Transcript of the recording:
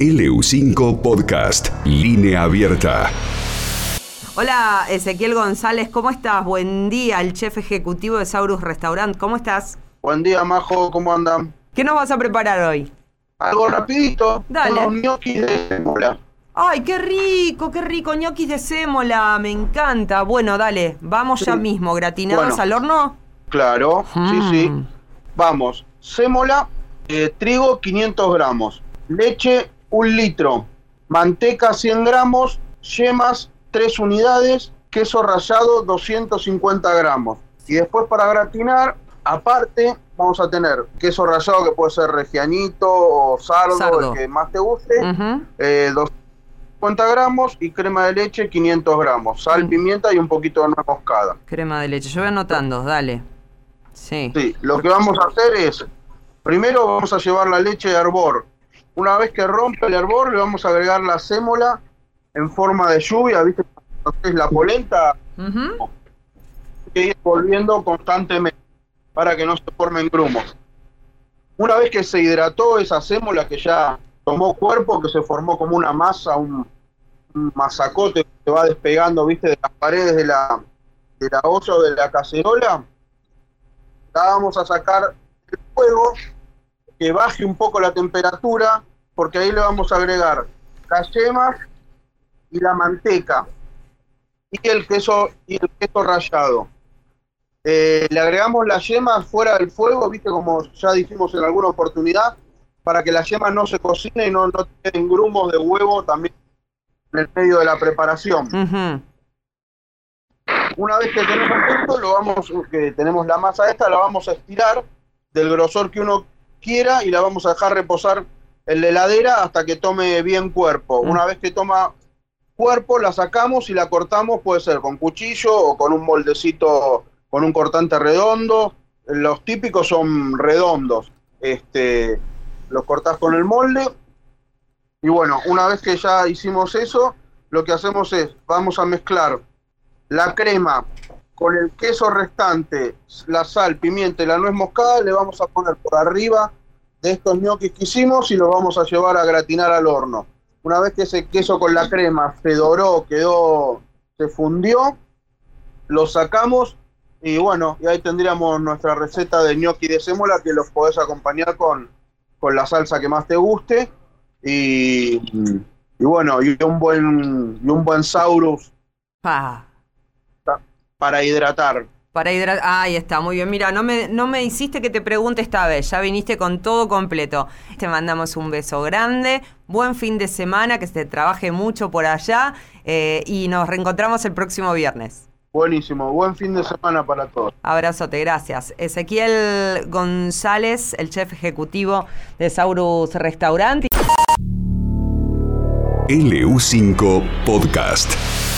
LU5 Podcast, línea abierta. Hola Ezequiel González, ¿cómo estás? Buen día, el chef ejecutivo de Saurus Restaurant, ¿cómo estás? Buen día, Majo, ¿cómo andan? ¿Qué nos vas a preparar hoy? Algo rapidito, Dale. unos gnocchi de sémola. Ay, qué rico, qué rico, ñoquis de sémola, me encanta. Bueno, dale, vamos ya mismo, gratinados Bueno. al horno. Claro, sí, Mm. sí. Vamos, sémola, eh, trigo 500 gramos, leche 1 litro, manteca 100 gramos, yemas 3 unidades, queso rallado 250 gramos. Y después para gratinar, aparte, vamos a tener queso rallado que puede ser regianito o sardo, Sardo. el que más te guste. Ujú. eh, 250 gramos y crema de leche 500 gramos, sal, Mm. pimienta y un poquito de nuez moscada. Crema de leche, yo voy anotando, dale. Sí. Sí, lo que vamos a hacer es, primero vamos a llevar la leche de hervor. Una vez que rompe el hervor, le vamos a agregar la sémola en forma de lluvia, ¿viste? Es la polenta Ujú. que ir volviendo constantemente para que no se formen grumos. Una vez que se hidrató esa sémola que ya tomó cuerpo, que se formó como una masa, un, un masacote que se va despegando, viste, de las paredes de la, de la olla o de la cacerola, la vamos a sacar del fuego, que baje un poco la temperatura, porque ahí le vamos a agregar las yemas y la manteca y el queso y el queso rallado. Eh, le agregamos las yemas fuera del fuego, viste como ya dijimos en alguna oportunidad, para que las yemas no se cocinen y no, no grumos de huevo también en el medio de la preparación. Una vez que tenemos esto, lo vamos, que tenemos la masa esta, la vamos a estirar del grosor que uno quiera y la vamos a dejar reposar en la heladera hasta que tome bien cuerpo. Mm. Una vez que toma cuerpo, la sacamos y la cortamos, puede ser con cuchillo o con un moldecito, con un cortante redondo. Los típicos son redondos. Este, los cortás con el molde. Y bueno, una vez que ya hicimos eso, lo que hacemos es, vamos a mezclar la crema con el queso restante, la sal, pimienta y la nuez moscada, le vamos a poner por arriba de estos ñoquis que hicimos y los vamos a llevar a gratinar al horno. Una vez que ese queso con la crema se doró, quedó, se fundió, lo sacamos y bueno, y ahí tendríamos nuestra receta de ñoqui de sémola que los podés acompañar con, con la salsa que más te guste y, y bueno, y un buen, y un buen saurus Pa. Para hidratar. Para hidratar. Ahí está, muy bien. Mira, no me, no me hiciste que te pregunte esta vez. Ya viniste con todo completo. Te mandamos un beso grande. Buen fin de semana, que se trabaje mucho por allá. eh, y nos reencontramos el próximo viernes. Buenísimo, buen fin de semana para todos. Abrazote, gracias. Ezequiel González, el chef ejecutivo de Saurus Restaurant. LU5 Podcast.